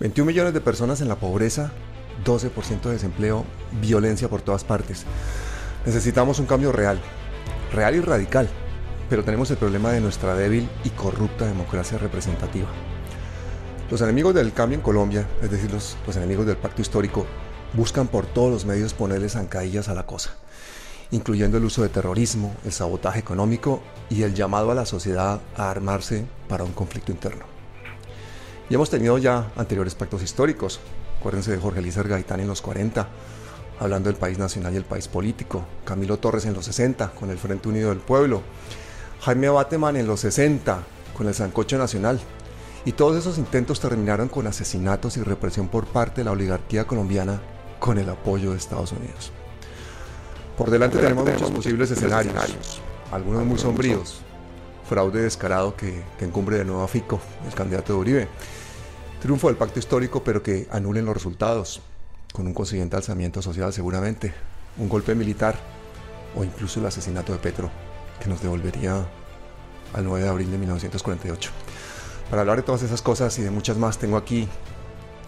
21 millones de personas en la pobreza, 12% de desempleo, violencia por todas partes. Necesitamos un cambio real, real y radical, pero tenemos el problema de nuestra débil y corrupta democracia representativa. Los enemigos del cambio en Colombia, es decir, los, enemigos del pacto histórico, buscan por todos los medios ponerle zancadillas a la cosa, incluyendo el uso de terrorismo, el sabotaje económico y el llamado a la sociedad a armarse para un conflicto interno. Y hemos tenido ya anteriores pactos históricos. Acuérdense de Jorge Elías Gaitán en los 40, hablando del país nacional y el país político. Camilo Torres en los 60, con el Frente Unido del Pueblo. Jaime Bateman en los 60, con el Sancocho Nacional. Y todos esos intentos terminaron con asesinatos y represión por parte de la oligarquía colombiana con el apoyo de Estados Unidos. Por delante tenemos muchos posibles escenarios, algunos muy sombríos. Fraude descarado que, encumbre de nuevo a Fico, el candidato de Uribe. Triunfo del pacto histórico, pero que anulen los resultados, con un consiguiente alzamiento social seguramente, un golpe militar o incluso el asesinato de Petro, que nos devolvería al 9 de abril de 1948. Para hablar de todas esas cosas y de muchas más, tengo aquí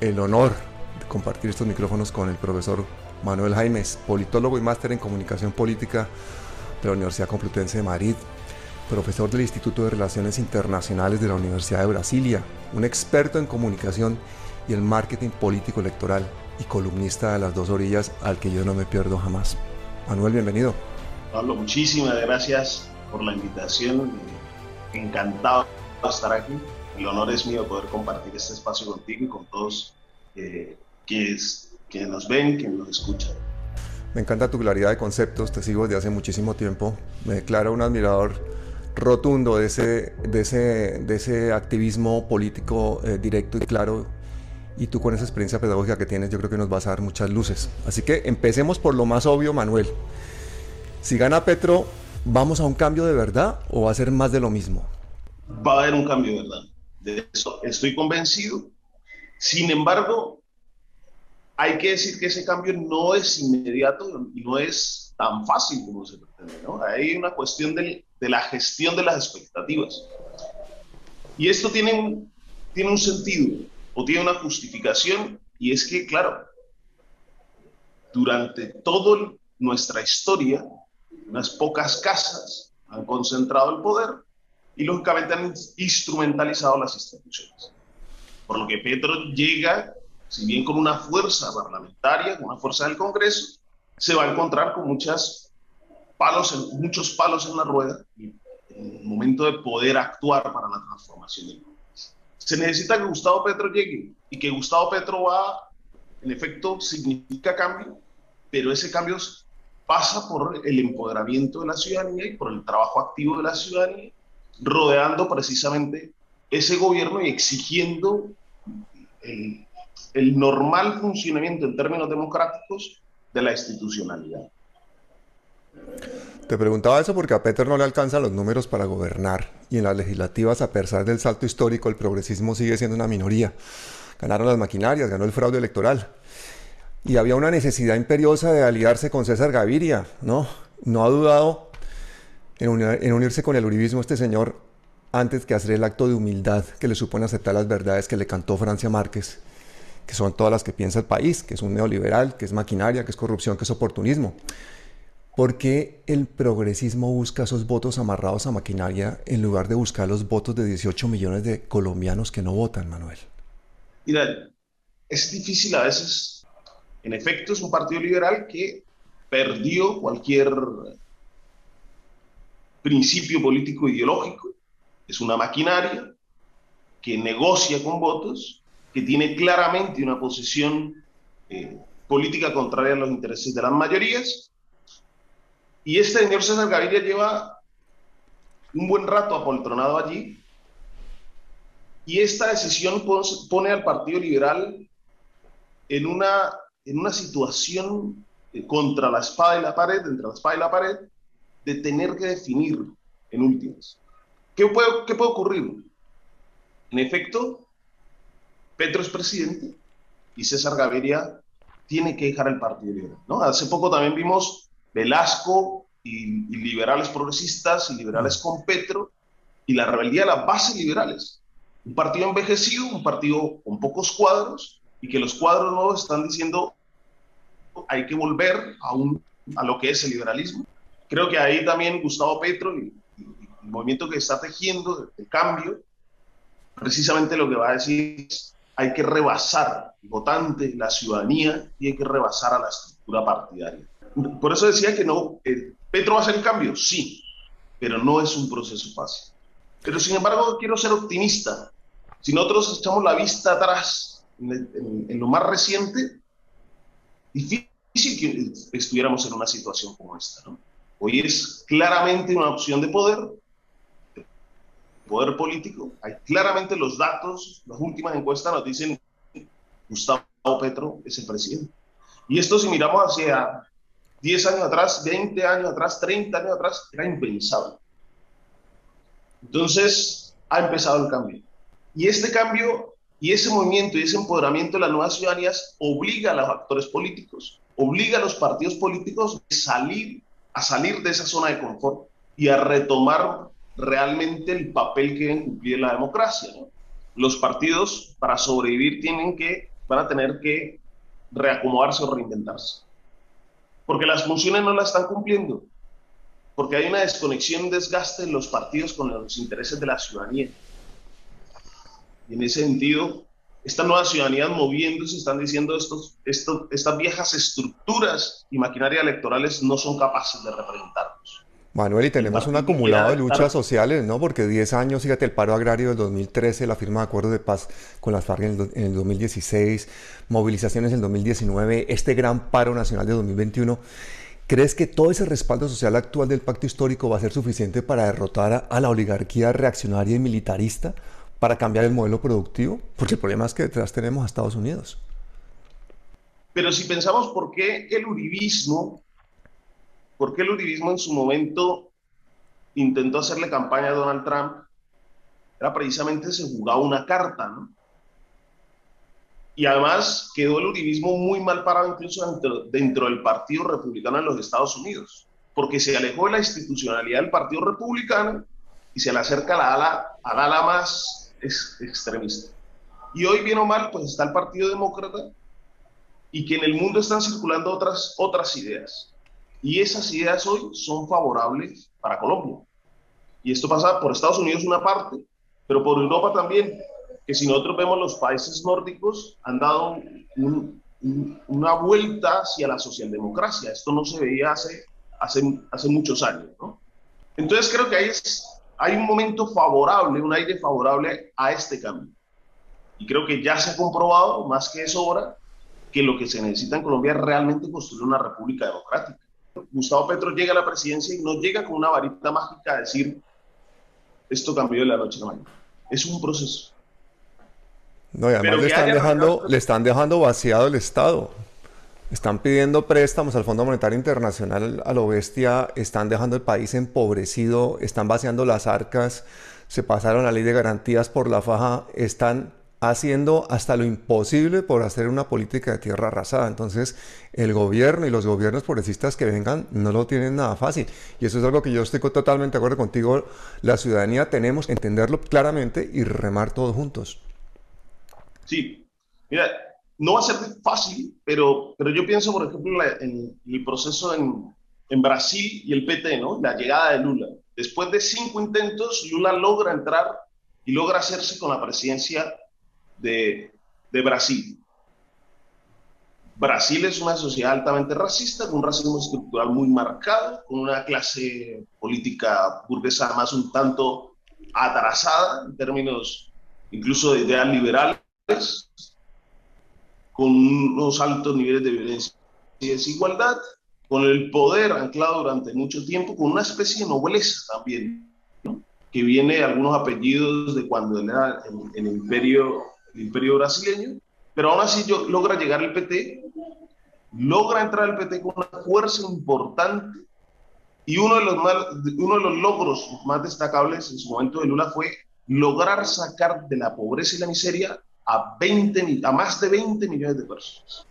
el honor de compartir estos micrófonos con el profesor Manuel Jaimes, politólogo y máster en comunicación política de la Universidad Complutense de Madrid, profesor del Instituto de Relaciones Internacionales de la Universidad de Brasilia, un experto en comunicación y el marketing político electoral y columnista de las dos orillas al que yo no me pierdo jamás. Manuel, bienvenido. Pablo, muchísimas gracias por la invitación. Encantado de estar aquí. El honor es mío poder compartir este espacio contigo y con todos eh, que, que nos ven, que nos escuchan. Me encanta tu claridad de conceptos, te sigo desde hace muchísimo tiempo. Me declaro un admirador rotundo de ese, de ese, de ese activismo político eh, directo y claro. Y tú con esa experiencia pedagógica que tienes, yo creo que nos vas a dar muchas luces. Así que empecemos por lo más obvio, Manuel. Si gana Petro, ¿vamos a un cambio de verdad o va a ser más de lo mismo? Va a haber un cambio de verdad. De eso estoy convencido. Sin embargo, hay que decir que ese cambio no es inmediato y no es tan fácil como se pretende. ¿no? Hay una cuestión de, de, la gestión de las expectativas. Y esto tiene un, tiene un sentido o tiene una justificación y es que, claro, durante toda nuestra historia, unas pocas casas han concentrado el poder y lógicamente han instrumentalizado las instituciones. Por lo que Petro llega si bien con una fuerza parlamentaria, con una fuerza del Congreso, se va a encontrar con muchas palos muchos palos en la rueda en el momento de poder actuar para la transformación del país. Se necesita que Gustavo Petro llegue y que Gustavo Petro va, en efecto, significa cambio, pero ese cambio pasa por el empoderamiento de la ciudadanía y por el trabajo activo de la ciudadanía, rodeando precisamente ese gobierno y exigiendo el normal funcionamiento en términos democráticos de la institucionalidad. Te preguntaba eso porque a Peter no le alcanzan los números para gobernar y en las legislativas, a pesar del salto histórico, el progresismo sigue siendo una minoría. Ganaron las maquinarias, ganó el fraude electoral. Y había una necesidad imperiosa de aliarse con César Gaviria, ¿no? No ha dudado en, en unirse con el uribismo este señor antes que hacer el acto de humildad que le supone aceptar las verdades que le cantó Francia Márquez que son todas las que piensa el país, que es un neoliberal, que es maquinaria, que es corrupción, que es oportunismo. ¿Por qué el progresismo busca esos votos amarrados a maquinaria en lugar de buscar los votos de 18 millones de colombianos que no votan, Manuel? Mira, es difícil a veces. En efecto, es un partido liberal que perdió cualquier principio político ideológico. Es una maquinaria que negocia con votos que tiene claramente una posición eh, política contraria a los intereses de las mayorías. Y este señor César Gaviria lleva un buen rato apoltronado allí. Y esta decisión pone al Partido Liberal en una, en una situación eh, contra la espada y la pared, entre la espada y la pared, de tener que definir en últimas. ¿Qué puede, qué puede ocurrir? En efecto, Petro es presidente y César Gaviria tiene que dejar el Partido. ¿no? Hace poco también vimos Velasco y, liberales progresistas y liberales con Petro y la rebeldía de las bases liberales. Un partido envejecido, un partido con pocos cuadros y que los cuadros nuevos están diciendo hay que volver a, un, a lo que es el liberalismo. Creo que ahí también Gustavo Petro y, el movimiento que está tejiendo el cambio, precisamente lo que va a decir es hay que rebasar el votante, la ciudadanía y hay que rebasar a la estructura partidaria. Por eso decía que no, eh, Petro va a hacer el cambio, sí, pero no es un proceso fácil. Pero sin embargo quiero ser optimista. Si nosotros echamos la vista atrás en, lo más reciente, difícil que estuviéramos en una situación como esta. Hoy es claramente una opción de poder, poder político. Hay claramente los datos, las últimas encuestas nos dicen Gustavo Petro es el presidente. Y esto si miramos hacia 10 años atrás, 20 años atrás, 30 años atrás, era impensable. Entonces ha empezado el cambio. Y este cambio y ese movimiento y ese empoderamiento de las nuevas ciudadanías obliga a los actores políticos, obliga a los partidos políticos a salir, a salir de esa zona de confort y a retomar realmente el papel que deben cumplir en la democracia. Los partidos, para sobrevivir, tienen que, van a tener que reacomodarse o reinventarse. Porque las funciones no las están cumpliendo. Porque hay una desconexión, desgaste de los partidos con los intereses de la ciudadanía. Y en ese sentido, estas nuevas ciudadanías moviéndose están diciendo estos, estos, estas viejas estructuras y maquinaria electorales no son capaces de representarnos. Manuel, y tenemos un acumulado de luchas sociales, ¿no? Porque 10 años, fíjate, el paro agrario del 2013, la firma de acuerdo de paz con las FARC en el, 2016, movilizaciones en el 2019, este gran paro nacional de 2021. ¿Crees que todo ese respaldo social actual del pacto histórico va a ser suficiente para derrotar a la oligarquía reaccionaria y militarista? para cambiar el modelo productivo? Porque el problema es que detrás tenemos a Estados Unidos. Pero si pensamos por qué el uribismo, por qué el uribismo en su momento intentó hacerle campaña a Donald Trump, era precisamente se jugaba una carta, ¿no? Y además quedó el uribismo muy mal parado incluso dentro, del Partido Republicano en los Estados Unidos, porque se alejó de la institucionalidad del Partido Republicano y se le acerca la ala, a la ala más extremista. Y hoy, bien o mal, pues está el Partido Demócrata y que en el mundo están circulando otras ideas. Y esas ideas hoy son favorables para Colombia. Y esto pasa por Estados Unidos una parte, pero por Europa también, que si nosotros vemos los países nórdicos han dado una vuelta hacia la socialdemocracia. Esto no se veía hace, hace, muchos años. ¿no? Entonces creo que hay un momento favorable, un aire favorable a este cambio. Y creo que ya se ha comprobado, más que es obra, que lo que se necesita en Colombia es realmente construir una república democrática. Gustavo Petro llega a la presidencia y no llega con una varita mágica a decir, esto cambió de la noche a la mañana. Es un proceso. No, y además le están, dejando, le están dejando vaciado el Estado. Están pidiendo préstamos al Fondo Monetario Internacional a lo bestia, están dejando el país empobrecido, están vaciando las arcas, se pasaron la ley de garantías por la faja, están haciendo hasta lo imposible por hacer una política de tierra arrasada. Entonces, el gobierno y los gobiernos progresistas que vengan no lo tienen nada fácil. Y eso es algo que yo estoy totalmente de acuerdo contigo. La ciudadanía tenemos que entenderlo claramente y remar todos juntos. Sí, mira, no va a ser fácil, pero, pero yo pienso, por ejemplo, en, el proceso en, en, Brasil y el PT, ¿no? La llegada de Lula. Después de cinco intentos, Lula logra entrar y logra hacerse con la presidencia de, de Brasil. Brasil es una sociedad altamente racista, con un racismo estructural muy marcado, con una clase política burguesa más un tanto atrasada en términos incluso de ideas liberales, con unos altos niveles de violencia y desigualdad, con el poder anclado durante mucho tiempo, con una especie de nobleza también, que viene de algunos apellidos de cuando era en, el, imperio, el imperio brasileño, pero aún así yo, logra llegar el PT, logra entrar el PT con una fuerza importante y uno de, los uno de los logros más destacables en su momento de Lula fue lograr sacar de la pobreza y la miseria a, 20, a más de 20 millones de personas.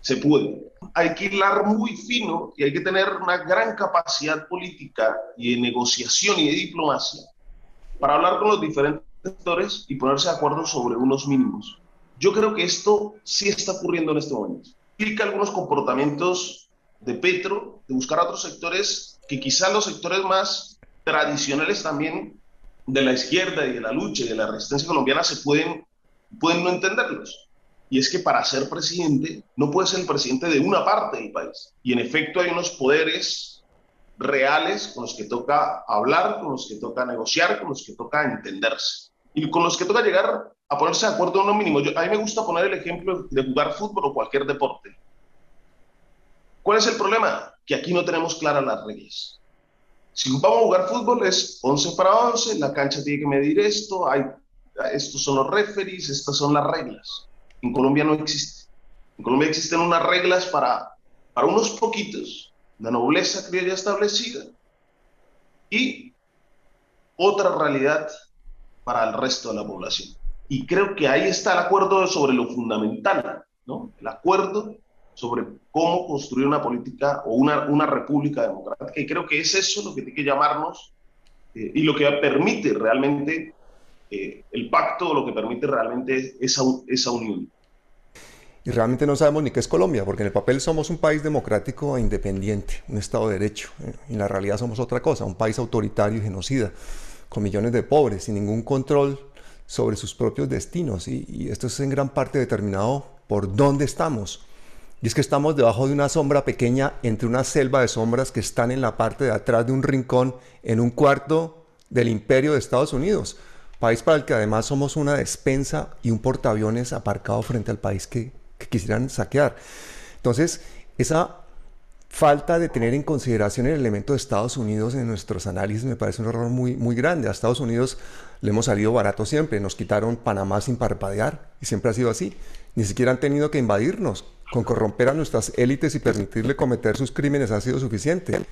Se puede. Hay que hilar muy fino y hay que tener una gran capacidad política y de negociación y de diplomacia para hablar con los diferentes sectores y ponerse de acuerdo sobre unos mínimos. Yo creo que esto sí está ocurriendo en este momento. Explica algunos comportamientos de Petro, de buscar otros sectores que quizás los sectores más tradicionales también de la izquierda y de la lucha y de la resistencia colombiana se pueden, pueden no entenderlos. Y es que para ser presidente no puede ser el presidente de una parte del país. Y en efecto hay unos poderes reales con los que toca hablar, con los que toca negociar, con los que toca entenderse. Y con los que toca llegar a ponerse de acuerdo en lo mínimo. Yo, a mí me gusta poner el ejemplo de jugar fútbol o cualquier deporte. ¿Cuál es el problema? Que aquí no tenemos claras las reglas. Si vamos a jugar fútbol es 11 para 11, la cancha tiene que medir esto, hay, estos son los referees, estas son las reglas. En Colombia no existe. En Colombia existen unas reglas para, para unos poquitos, la nobleza criolla establecida, y otra realidad para el resto de la población. Y creo que ahí está el acuerdo sobre lo fundamental, ¿no? El acuerdo sobre cómo construir una política o una, una república democrática. Y creo que es eso lo que tiene que llamarnos eh, y lo que permite realmente eh, el pacto, lo que permite realmente esa, esa unión. Y realmente no sabemos ni qué es Colombia, porque en el papel somos un país democrático e independiente, un Estado de Derecho. Eh, y en la realidad somos otra cosa, un país autoritario y genocida, con millones de pobres, sin ningún control sobre sus propios destinos. Y, y esto es en gran parte determinado por dónde estamos y es que estamos debajo de una sombra pequeña entre una selva de sombras que están en la parte de atrás de un rincón en un cuarto del imperio de Estados Unidos, país para el que además somos una despensa y un portaaviones aparcado frente al país que, quisieran saquear. Entonces, esa falta de tener en consideración el elemento de Estados Unidos en nuestros análisis me parece un error muy, muy grande. A Estados Unidos le hemos salido barato siempre, nos quitaron Panamá sin parpadear y siempre ha sido así. Ni siquiera han tenido que invadirnos con corromper a nuestras élites y permitirle cometer sus crímenes ha sido suficiente.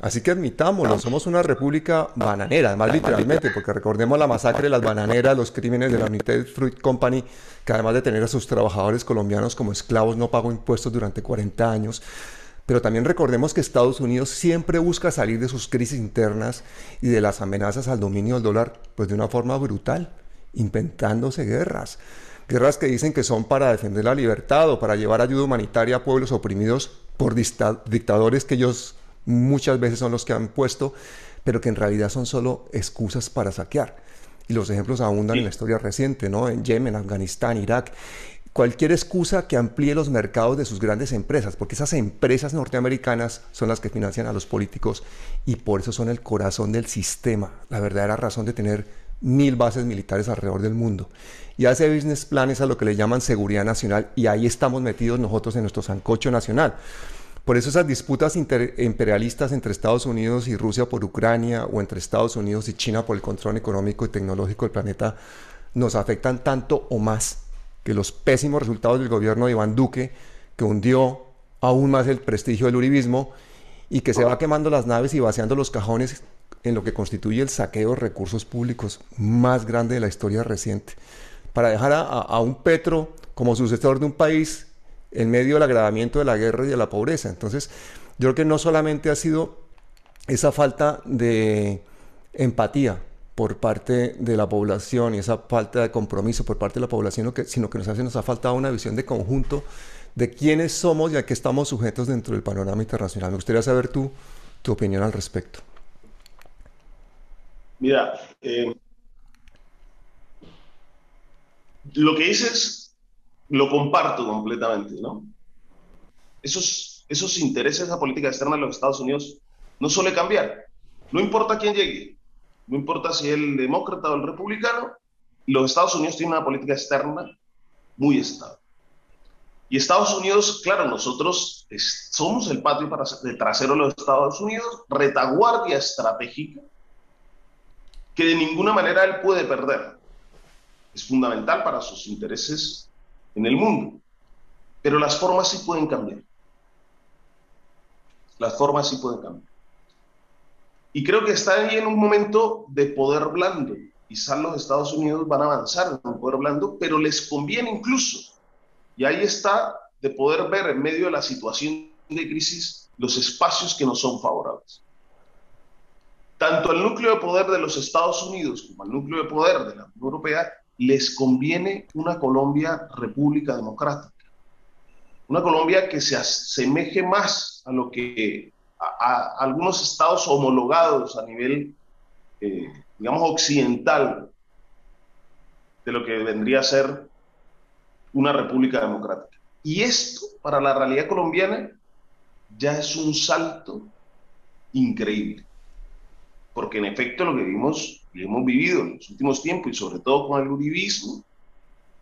Así que admitámoslo, somos una república bananera, más literalmente, porque recordemos la masacre de las bananeras, los crímenes de la United Fruit Company, que además de tener a sus trabajadores colombianos como esclavos no pagó impuestos durante 40 años. Pero también recordemos que Estados Unidos siempre busca salir de sus crisis internas y de las amenazas al dominio del dólar, pues de una forma brutal, inventándose guerras guerras que dicen que son para defender la libertad o para llevar ayuda humanitaria a pueblos oprimidos por dictadores que ellos muchas veces son los que han puesto, pero que en realidad son solo excusas para saquear. Y los ejemplos abundan en la historia reciente, ¿no? En Yemen, Afganistán, Irak. Cualquier excusa que amplíe los mercados de sus grandes empresas, porque esas empresas norteamericanas son las que financian a los políticos y por eso son el corazón del sistema, la verdadera razón de tener mil bases militares alrededor del mundo. Y hace business plan es a lo que le llaman seguridad nacional y ahí estamos metidos nosotros en nuestro sancocho nacional. Por eso esas disputas imperialistas entre Estados Unidos y Rusia por Ucrania o entre Estados Unidos y China por el control económico y tecnológico del planeta nos afectan tanto o más que los pésimos resultados del gobierno de Iván Duque, que hundió aún más el prestigio del uribismo y que se va quemando las naves y vaciando los cajones en lo que constituye el saqueo de recursos públicos más grande de la historia reciente, para dejar a, un Petro como sucesor de un país en medio del agravamiento de la guerra y de la pobreza. Entonces, yo creo que no solamente ha sido esa falta de empatía por parte de la población y esa falta de compromiso por parte de la población, sino que nos hace nos ha faltado una visión de conjunto de quiénes somos y a qué estamos sujetos dentro del panorama internacional. Me gustaría saber tú, tu opinión al respecto. Mira, eh, lo que dices lo comparto completamente, ¿no? Esos, esos intereses, esa política externa de los Estados Unidos no suele cambiar. No importa quién llegue, no importa si es el demócrata o el republicano, los Estados Unidos tienen una política externa muy estable. Y Estados Unidos, claro, nosotros somos el patio trasero de los Estados Unidos, retaguardia estratégica que de ninguna manera él puede perder. Es fundamental para sus intereses en el mundo. Pero las formas sí pueden cambiar. Las formas sí pueden cambiar. Y creo que está ahí en un momento de poder blando. Quizás los Estados Unidos van a avanzar en un poder blando, pero les conviene incluso. Y ahí está de poder ver en medio de la situación de crisis los espacios que no son favorables tanto al núcleo de poder de los Estados Unidos como al núcleo de poder de la Unión Europea les conviene una Colombia república democrática. Una Colombia que se asemeje más a lo que a, algunos estados homologados a nivel, eh, digamos, occidental de lo que vendría a ser una república democrática. Y esto, para la realidad colombiana, ya es un salto increíble. Porque en efecto lo que vimos, lo hemos vivido en los últimos tiempos y sobre todo con el uribismo,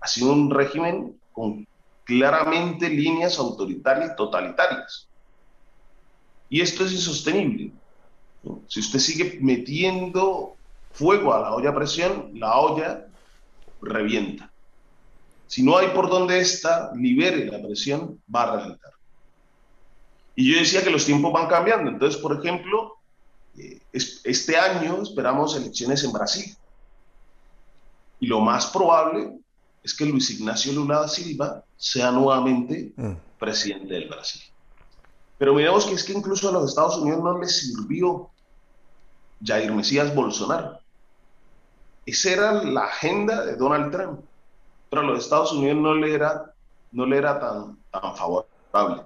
ha sido un régimen con claramente líneas autoritarias y totalitarias. Y esto es insostenible. Si usted sigue metiendo fuego a la olla a presión, la olla revienta. Si no hay por donde esta libere la presión, va a reventar. Y yo decía que los tiempos van cambiando. Entonces, por ejemplo, eh, este año esperamos elecciones en Brasil. Y lo más probable es que Luis Ignacio Lula da Silva sea nuevamente mm. presidente del Brasil. Pero miremos que es que incluso a los Estados Unidos no les sirvió Jair Mesías Bolsonaro. Esa era la agenda de Donald Trump. Pero a los Estados Unidos no le era, no le era tan, tan favorable.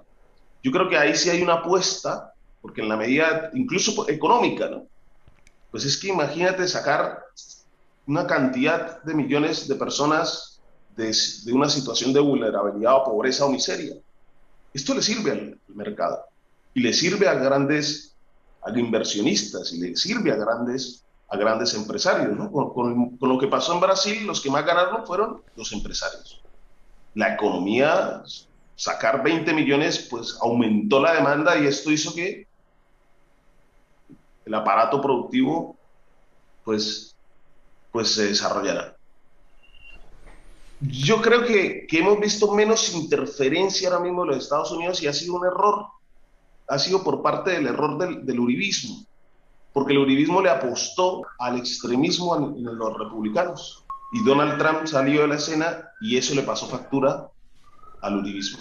Yo creo que ahí sí hay una apuesta, porque en la medida, incluso económica, ¿no? Pues es que imagínate sacar una cantidad de millones de personas de, una situación de vulnerabilidad o pobreza o miseria. Esto le sirve al, mercado y le sirve a grandes a inversionistas y le sirve a grandes, a grandes empresarios. ¿no? Con, con, lo que pasó en Brasil, los que más ganaron fueron los empresarios. La economía, sacar 20 millones, pues aumentó la demanda y esto hizo que el aparato productivo pues, pues se desarrollara yo creo que, hemos visto menos interferencia ahora mismo de los Estados Unidos y ha sido un error. Ha sido por parte del error del, uribismo, porque el uribismo le apostó al extremismo en, los republicanos. Y Donald Trump salió de la escena y eso le pasó factura al uribismo.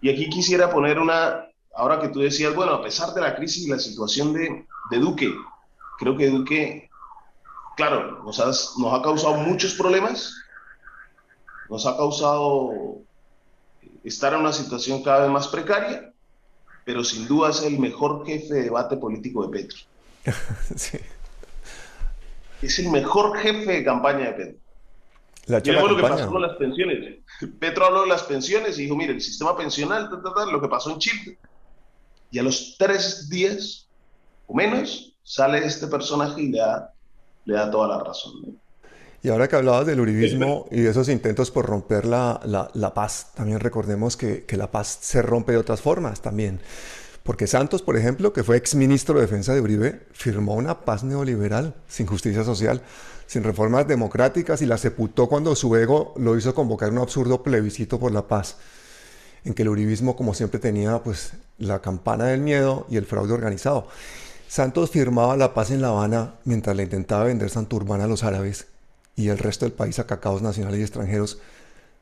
Y aquí quisiera poner una, ahora que tú decías, bueno, a pesar de la crisis y la situación de, Duque, creo que Duque, claro, nos, nos ha causado muchos problemas, nos ha causado estar en una situación cada vez más precaria, pero sin duda es el mejor jefe de debate político de Petro. Es el mejor jefe de campaña de Petro. La lo que pasó con las pensiones. Petro habló de las pensiones y dijo, mire, el sistema pensional, lo que pasó en Chile. Y a los tres días o menos sale este personaje y le da, le da toda la razón. Y ahora que hablabas del uribismo y de esos intentos por romper la, la, paz, también recordemos que, que, la paz se rompe de otras formas también. Porque Santos, por ejemplo, que fue exministro de Defensa de Uribe, firmó una paz neoliberal, sin justicia social, sin reformas democráticas y la sepultó cuando su ego lo hizo convocar un absurdo plebiscito por la paz, en que el uribismo, como siempre, tenía pues la campana del miedo y el fraude organizado. Santos firmaba la paz en La Habana mientras le intentaba vender Santurbán a los árabes y el resto del país a cacaos nacionales y extranjeros,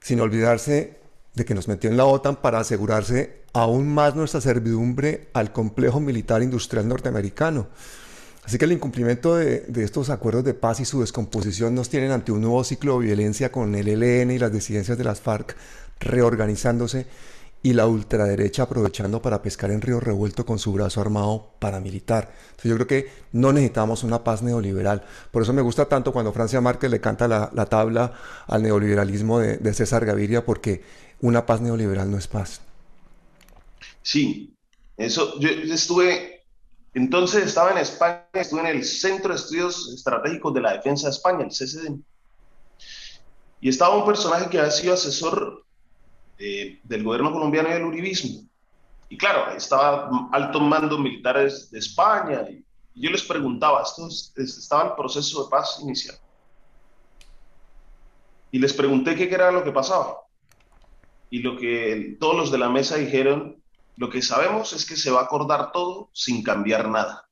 sin olvidarse de que nos metió en la OTAN para asegurarse aún más nuestra servidumbre al complejo militar industrial norteamericano. Así que el incumplimiento de, estos acuerdos de paz y su descomposición nos tienen ante un nuevo ciclo de violencia con el ELN y las disidencias de las FARC reorganizándose y la ultraderecha aprovechando para pescar en río revuelto con su brazo armado paramilitar. Entonces yo creo que no necesitamos una paz neoliberal. Por eso me gusta tanto cuando Francia Márquez le canta la, tabla al neoliberalismo de, César Gaviria, porque una paz neoliberal no es paz. Sí, eso, yo estuve, entonces estaba en España, estuve en el Centro de Estudios Estratégicos de la Defensa de España, el CCD. Y estaba un personaje que ha sido asesor del gobierno colombiano y del uribismo. Y claro, estaba altos mandos militares de España y, yo les preguntaba, esto estaba el proceso de paz inicial. Y les pregunté qué era lo que pasaba. Y lo que todos los de la mesa dijeron, lo que sabemos es que se va a acordar todo sin cambiar nada.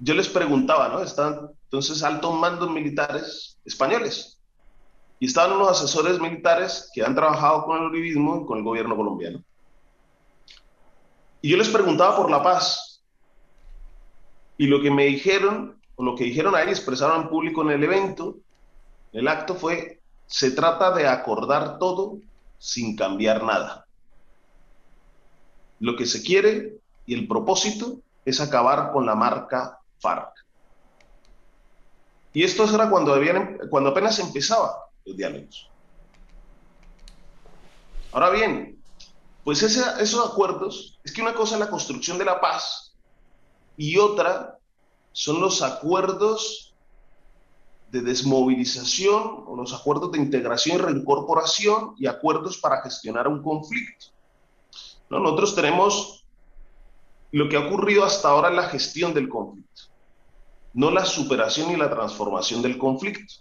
Yo les preguntaba, ¿no? Están entonces altos mandos militares españoles y estaban unos asesores militares que han trabajado con el uribismo y con el gobierno colombiano. Y yo les preguntaba por la paz. Y lo que me dijeron o lo que dijeron ahí, expresaron en público en el evento, el acto fue, se trata de acordar todo sin cambiar nada. Lo que se quiere y el propósito es acabar con la marca FARC. Y esto era cuando, habían, cuando apenas empezaba los diálogos. Ahora bien, pues esos acuerdos, es que una cosa es la construcción de la paz y otra son los acuerdos de desmovilización o los acuerdos de integración y reincorporación y acuerdos para gestionar un conflicto. Nosotros tenemos lo que ha ocurrido hasta ahora en la gestión del conflicto, no la superación y la transformación del conflicto.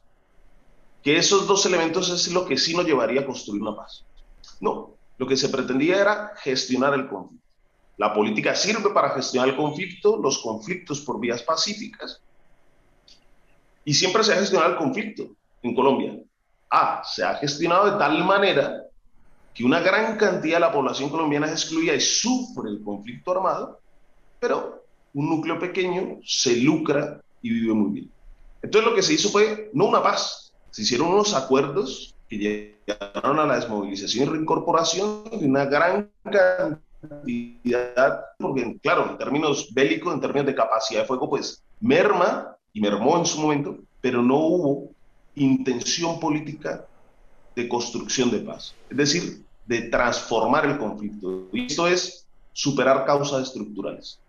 Que esos dos elementos es lo que sí nos llevaría a construir una paz. No, lo que se pretendía era gestionar el conflicto. La política sirve para gestionar el conflicto, los conflictos por vías pacíficas, y siempre se ha gestionado el conflicto en Colombia. Ah, se ha gestionado de tal manera que una gran cantidad de la población colombiana es excluida y sufre el conflicto armado, pero un núcleo pequeño se lucra y vive muy bien. Entonces lo que se hizo fue no una paz, se hicieron unos acuerdos que llegaron a la desmovilización y reincorporación de una gran cantidad, porque claro, en términos bélicos, en términos de capacidad de fuego, pues merma y mermó en su momento, pero no hubo intención política de construcción de paz, es decir, de transformar el conflicto. Y esto es superar causas estructurales.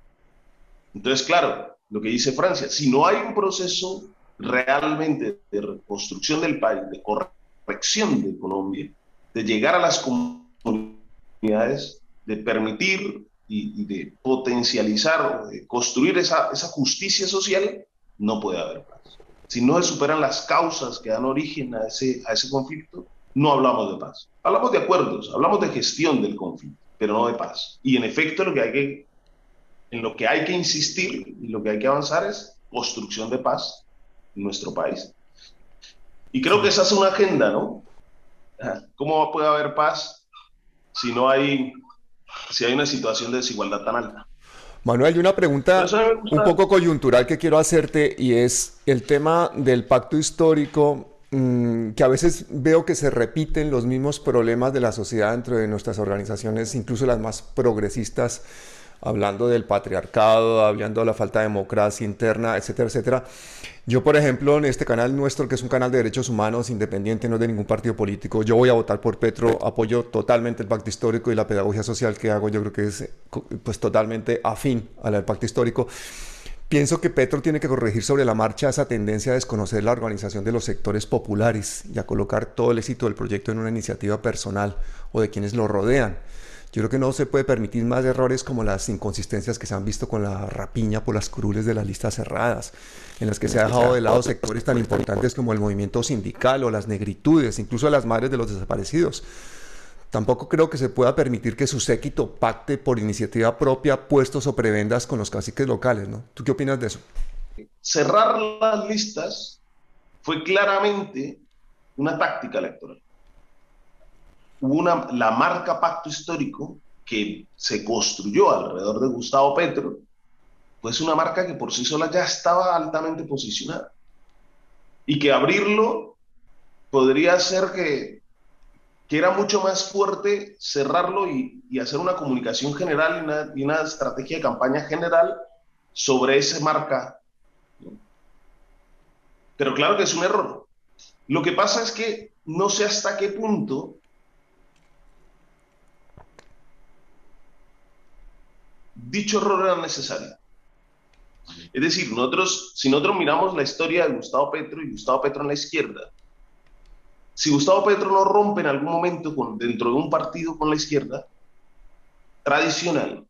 Entonces, claro, lo que dice Francia, si no hay un proceso realmente de reconstrucción del país, de corrección de Colombia, de llegar a las comunidades, de permitir y, de potencializar de construir esa, esa justicia social, no puede haber paz. Si no se superan las causas que dan origen a ese, a ese conflicto, no hablamos de paz. Hablamos de acuerdos, hablamos de gestión del conflicto, pero no de paz. Y en efecto, lo que hay que, en lo que hay que insistir y lo que hay que avanzar es construcción de paz en nuestro país. Y creo que esa es una agenda, ¿no? ¿Cómo puede haber paz si no hay, si hay una situación de desigualdad tan alta? Manuel, hay una pregunta un poco coyuntural que quiero hacerte y es el tema del pacto histórico, mm, que a veces veo que se repiten los mismos problemas de la sociedad dentro de nuestras organizaciones, incluso las más progresistas, hablando del patriarcado, hablando de la falta de democracia interna, etcétera, etcétera. Yo, por ejemplo, en este canal nuestro, que es un canal de derechos humanos independiente, no de ningún partido político, yo voy a votar por Petro, apoyo totalmente el pacto histórico y la pedagogía social que hago, yo creo que es pues totalmente afín a la del pacto histórico. Pienso que Petro tiene que corregir sobre la marcha esa tendencia a desconocer la organización de los sectores populares y a colocar todo el éxito del proyecto en una iniciativa personal o de quienes lo rodean. Yo creo que no se puede permitir más errores como las inconsistencias que se han visto con la rapiña por las curules de las listas cerradas, en las que se ha dejado de lado sectores tan importantes como el movimiento sindical o las negritudes, incluso las madres de los desaparecidos. Tampoco creo que se pueda permitir que su séquito pacte por iniciativa propia puestos o prebendas con los caciques locales, ¿no? ¿Tú qué opinas de eso? Cerrar las listas fue claramente una táctica electoral una, la marca pacto histórico que se construyó alrededor de Gustavo Petro, pues una marca que por sí sola ya estaba altamente posicionada. Y que abrirlo podría ser que, que era mucho más fuerte cerrarlo y, hacer una comunicación general y una, y una, estrategia de campaña general sobre esa marca. Pero claro que es un error. Lo que pasa es que no sé hasta qué punto dicho error era necesario. Es decir, nosotros, si nosotros miramos la historia de Gustavo Petro y Gustavo Petro en la izquierda, si Gustavo Petro no rompe en algún momento dentro de un partido con la izquierda tradicional,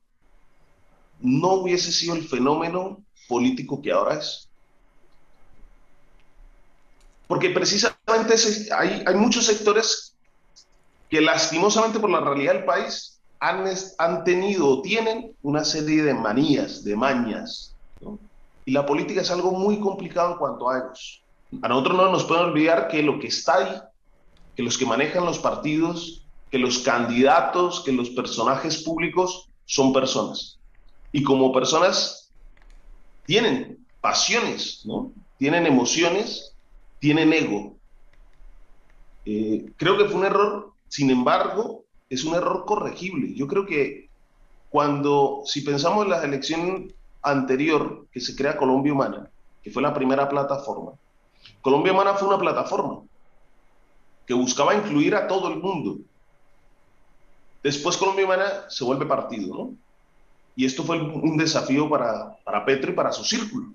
no hubiese sido el fenómeno político que ahora es. Porque precisamente hay muchos sectores que lastimosamente por la realidad del país han, tenido o tienen una serie de manías, de mañas. Y la política es algo muy complicado en cuanto a ellos. A nosotros no nos pueden olvidar que lo que está ahí, que los que manejan los partidos, que los candidatos, que los personajes públicos son personas. Y como personas tienen pasiones, ¿no? Tienen emociones, tienen ego. Eh, creo que fue un error, sin embargo, es un error corregible. Yo creo que cuando, si pensamos en la elección anterior que se crea Colombia Humana, que fue la primera plataforma, Colombia Humana fue una plataforma que buscaba incluir a todo el mundo. Después Colombia Humana se vuelve partido, ¿no? Y esto fue un desafío para, para Petro y para su círculo.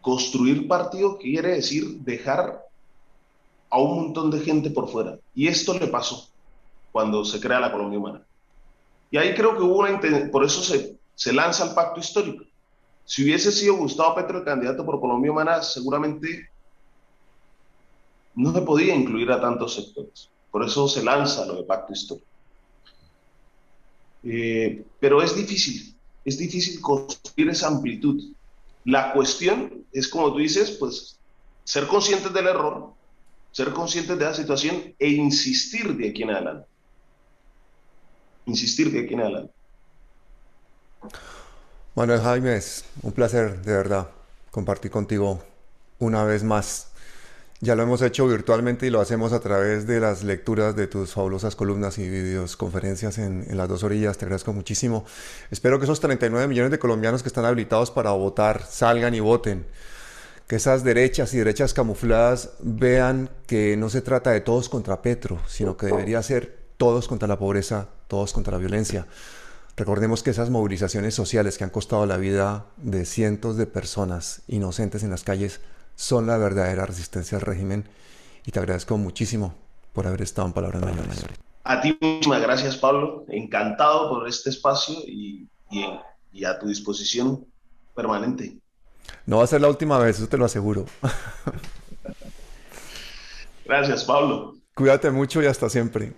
Construir partido quiere decir dejar a un montón de gente por fuera. Y esto le pasó cuando se crea la Colombia Humana. Y ahí creo que hubo una por eso se, se lanza el pacto histórico. Si hubiese sido Gustavo Petro el candidato por Colombia Humana, seguramente no se podía incluir a tantos sectores. Por eso se lanza lo de pacto histórico. Eh, pero es difícil, es difícil construir esa amplitud. La cuestión es, como tú dices, pues ser conscientes del error, ser conscientes de la situación e insistir de aquí en adelante. Insistir de aquí en adelante. Manuel Jaime, es un placer de verdad compartir contigo una vez más. Ya lo hemos hecho virtualmente y lo hacemos a través de las lecturas de tus fabulosas columnas y videoconferencias en, en las dos orillas. Te agradezco muchísimo. Espero que esos 39 millones de colombianos que están habilitados para votar salgan y voten que esas derechas y derechas camufladas vean que no se trata de todos contra Petro, sino que debería ser todos contra la pobreza, todos contra la violencia. Recordemos que esas movilizaciones sociales que han costado la vida de cientos de personas inocentes en las calles son la verdadera resistencia al régimen y te agradezco muchísimo por haber estado en Palabras Mayores. A ti muchísimas gracias Pablo, encantado por este espacio y, a tu disposición permanente. No va a ser la última vez, eso te lo aseguro. Gracias, Pablo. Cuídate mucho y hasta siempre.